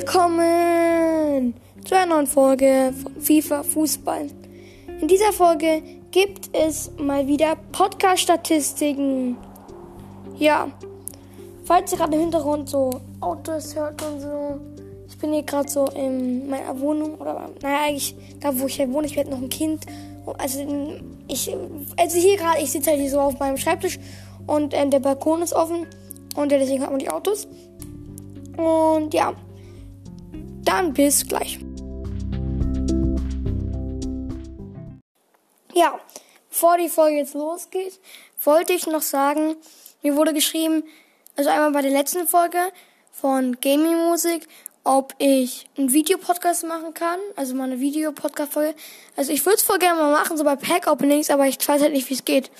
Willkommen zu einer neuen Folge von FIFA Fußball. In dieser Folge gibt es mal wieder Podcast-Statistiken. Ja, falls ihr gerade im Hintergrund so Autos hört und so, ich bin hier gerade so in meiner Wohnung oder naja eigentlich da wo ich halt wohne. Ich werde noch ein Kind. Also ich, also hier gerade, ich sitze halt hier so auf meinem Schreibtisch und äh, der Balkon ist offen und deswegen hat man die Autos. Und ja, dann bis gleich. Ja, bevor die Folge jetzt losgeht, wollte ich noch sagen, mir wurde geschrieben, also einmal bei der letzten Folge von Gaming Musik, ob ich einen Videopodcast machen kann, also mal eine Videopodcast-Folge. Also ich würde es voll gerne mal machen, so bei Pack-Openings, aber ich weiß halt nicht, wie es geht.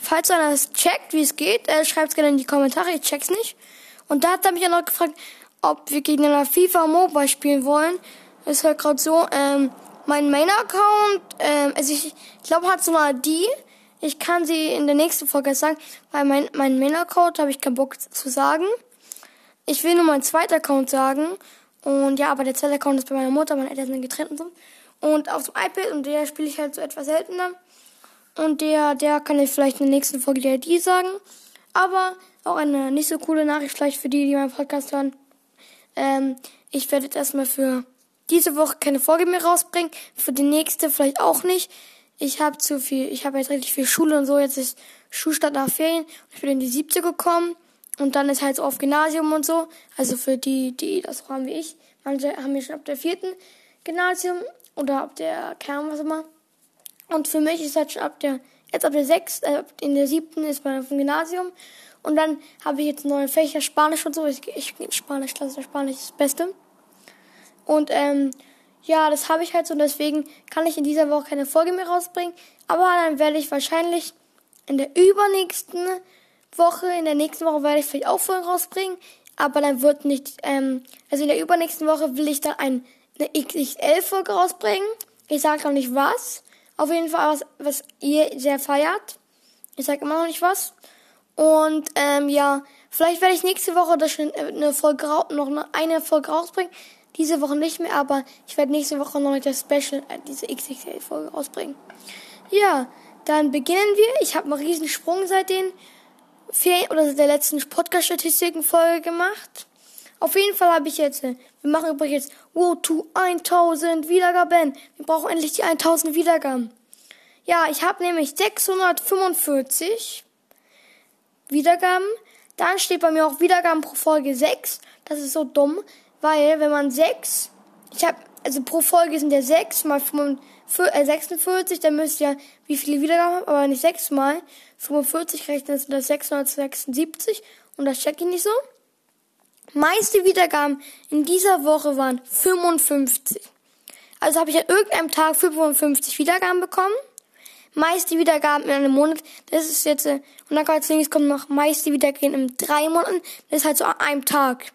Falls einer es checkt, wie es geht, äh, schreibt es gerne in die Kommentare, ich check's nicht. Und da hat er mich ja noch gefragt, ob wir gegeneinander FIFA Mobile spielen wollen. Ist halt gerade so, ähm, mein Main-Account, ähm, also ich, ich glaube, hat so eine ID. Ich kann sie in der nächsten Folge sagen, weil mein, mein Main-Account habe ich keinen Bock zu sagen. Ich will nur meinen zweiten Account sagen. Und ja, aber der zweite Account ist bei meiner Mutter, meine Eltern sind getrennt und so. Und auf dem iPad und der spiele ich halt so etwas seltener. Und der, der kann ich vielleicht in der nächsten Folge die ID sagen. Aber auch eine nicht so coole Nachricht vielleicht für die, die meinen Podcast hören. Ähm, ich werde jetzt erstmal für diese Woche keine Folge mehr rausbringen. Für die nächste vielleicht auch nicht. Ich habe zu viel, ich habe jetzt richtig viel Schule und so. Jetzt ist Schulstart nach Ferien. Ich bin in die siebte gekommen. Und dann ist halt so auf Gymnasium und so. Also für die, die das so haben wie ich. Manche haben wir schon ab der vierten Gymnasium oder ab der Kern, was immer. Und für mich ist halt schon ab der, jetzt ab der sechsten, äh, in der siebten ist man auf dem Gymnasium. Und dann habe ich jetzt neue Fächer, Spanisch und so. Ich, ich Spanisch, Klasse Spanisch ist das Beste. Und ähm, ja, das habe ich halt so. Und deswegen kann ich in dieser Woche keine Folge mehr rausbringen. Aber dann werde ich wahrscheinlich in der übernächsten Woche, in der nächsten Woche werde ich vielleicht auch Folgen rausbringen. Aber dann wird nicht, ähm, also in der übernächsten Woche will ich dann ein, eine XXL-Folge rausbringen. Ich sage noch nicht was. Auf jeden Fall was, was ihr sehr feiert. Ich sage immer noch nicht was. Und ähm, ja, vielleicht werde ich nächste Woche das schon äh, eine Folge noch eine Folge rausbringen. Diese Woche nicht mehr, aber ich werde nächste Woche noch das Special, äh, diese XXL-Folge rausbringen. Ja, dann beginnen wir. Ich habe einen riesen Sprung seit den Ferien oder seit der letzten Podcast-Statistiken-Folge gemacht. Auf jeden Fall habe ich jetzt, äh, wir machen übrigens jetzt, wow, to 1000 Wiedergaben. Wir brauchen endlich die 1000 Wiedergaben. Ja, ich habe nämlich 645 Wiedergaben. Dann steht bei mir auch Wiedergaben pro Folge 6. Das ist so dumm, weil wenn man 6, ich habe, also pro Folge sind ja 6 mal 46, äh, dann müsst ihr wie viele Wiedergaben haben, aber nicht 6 mal 45 rechnen, sind das 676 und das check ich nicht so. Meiste Wiedergaben in dieser Woche waren 55. Also habe ich an irgendeinem Tag 55 Wiedergaben bekommen meiste Wiedergaben in einem Monat. Das ist jetzt, äh, und dann als nächstes kommt noch meiste Wiedergaben in drei Monaten. Das ist halt so an einem Tag.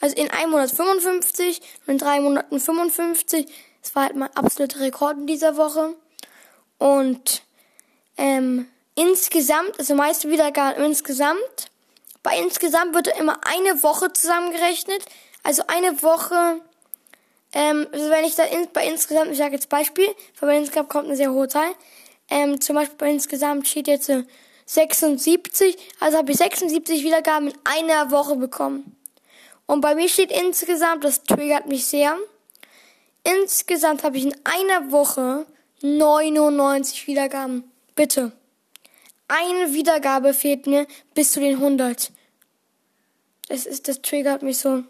Also in einem Monat 55 und in drei Monaten 55. Das war halt mein absoluter Rekord in dieser Woche. Und ähm, insgesamt, also meiste Wiedergaben insgesamt. Bei insgesamt wird immer eine Woche zusammengerechnet. Also eine Woche, ähm, also wenn ich da in, bei insgesamt, ich sage jetzt Beispiel, weil bei insgesamt kommt eine sehr hohe Zahl. Ähm, zum Beispiel bei insgesamt steht jetzt äh, 76, also habe ich 76 Wiedergaben in einer Woche bekommen. Und bei mir steht insgesamt, das triggert mich sehr, insgesamt habe ich in einer Woche 99 Wiedergaben. Bitte. Eine Wiedergabe fehlt mir bis zu den 100. Das ist, das triggert mich so.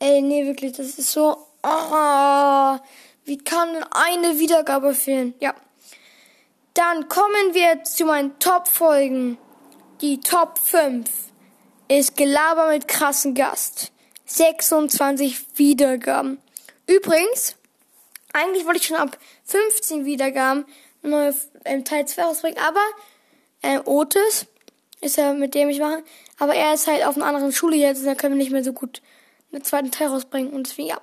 Ey, nee, wirklich, das ist so, oh, wie kann eine Wiedergabe fehlen? Ja. Dann kommen wir zu meinen Top-Folgen. Die Top 5 ist Gelaber mit krassen Gast. 26 Wiedergaben. Übrigens, eigentlich wollte ich schon ab 15 Wiedergaben neue ähm, Teil 2 rausbringen, aber äh, Otis ist ja mit dem ich mache, aber er ist halt auf einer anderen Schule jetzt, da können wir nicht mehr so gut einen zweiten Teil rausbringen und deswegen ja.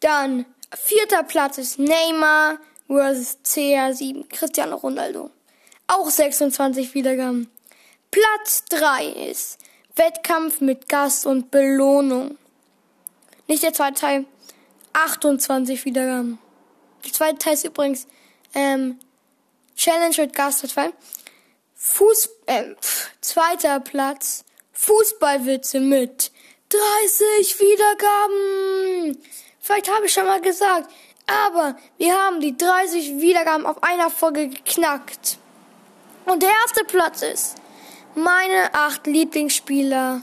Dann vierter Platz ist Neymar versus CR7 Cristiano Ronaldo. Auch 26 Wiedergaben. Platz 3 ist Wettkampf mit Gast und Belohnung. Nicht der zweite Teil. 28 Wiedergaben. Der zweite Teil ist übrigens ähm, Challenge mit Gastausfall. Fuß, äh, pf, zweiter Platz. Fußballwitze mit 30 Wiedergaben. Vielleicht habe ich schon mal gesagt, aber wir haben die 30 Wiedergaben auf einer Folge geknackt. Und der erste Platz ist meine acht Lieblingsspieler.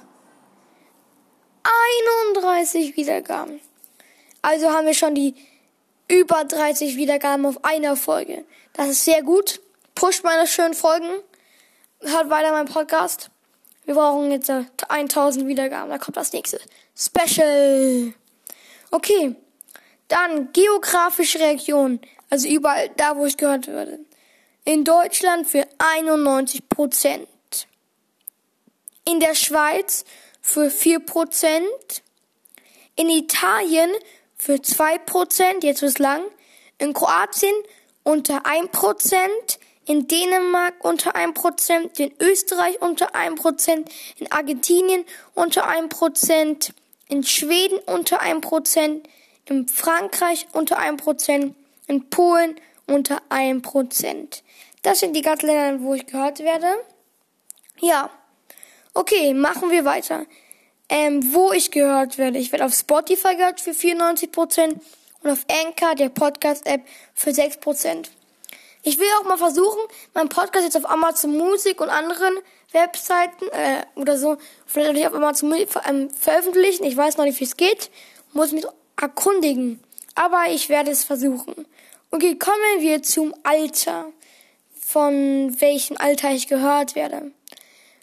31 Wiedergaben. Also haben wir schon die über 30 Wiedergaben auf einer Folge. Das ist sehr gut. Pusht meine schönen Folgen. Hört weiter meinen Podcast. Wir brauchen jetzt 1000 Wiedergaben. Da kommt das nächste. Special. Okay. Dann geografische Region. Also überall da, wo ich gehört würde. In Deutschland für 91 Prozent. In der Schweiz für 4 Prozent. In Italien für 2 Prozent. Jetzt wird's lang. In Kroatien unter 1 Prozent. In Dänemark unter 1 Prozent. In Österreich unter 1 Prozent. In Argentinien unter 1 Prozent. In Schweden unter 1 Prozent. In Frankreich unter 1 Prozent. In Polen unter 1 Prozent. Das sind die ganzen Länder, wo ich gehört werde. Ja. Okay, machen wir weiter. Ähm, wo ich gehört werde. Ich werde auf Spotify gehört für 94% und auf Anchor, der Podcast-App, für 6%. Ich will auch mal versuchen, meinen Podcast jetzt auf Amazon Musik und anderen Webseiten äh, oder so, vielleicht nicht auf Amazon Musik ähm, veröffentlichen. Ich weiß noch nicht, wie es geht. Muss mich erkundigen. Aber ich werde es versuchen. Okay, kommen wir zum Alter. Von welchem Alter ich gehört werde.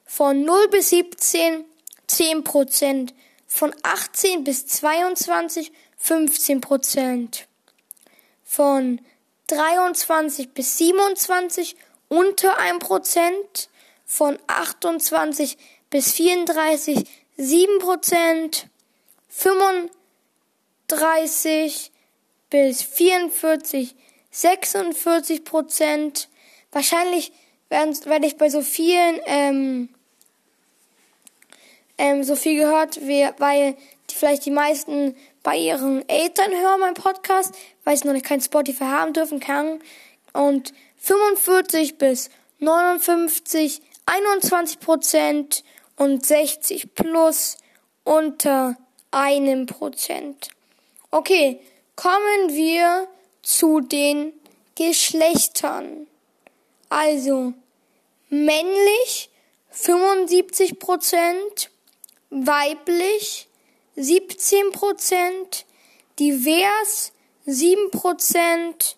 Von 0 bis 17 10 Prozent. Von 18 bis 22 15 Prozent. Von 23 bis 27 unter 1 Prozent. Von 28 bis 34 7 Prozent. 35 bis 44 46 Prozent. Wahrscheinlich werde ich bei so vielen ähm, ähm, so viel gehört, wie, weil die, vielleicht die meisten bei ihren Eltern hören meinen Podcast, weil sie noch nicht kein Spotify haben dürfen, kann. Und 45 bis 59, 21 Prozent und 60 plus unter einem Prozent. Okay, kommen wir zu den Geschlechtern. Also männlich 75 Prozent, weiblich 17 Prozent, divers 7 Prozent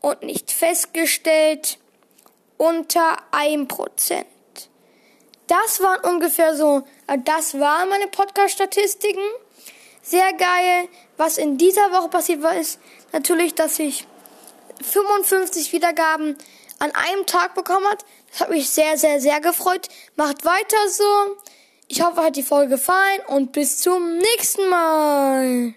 und nicht festgestellt unter 1 Prozent. Das waren ungefähr so, äh, das waren meine Podcast-Statistiken. Sehr geil. Was in dieser Woche passiert war, ist natürlich, dass ich 55 Wiedergaben an einem Tag bekommen hat. Das hat mich sehr, sehr, sehr gefreut. Macht weiter so. Ich hoffe, hat die Folge gefallen und bis zum nächsten Mal.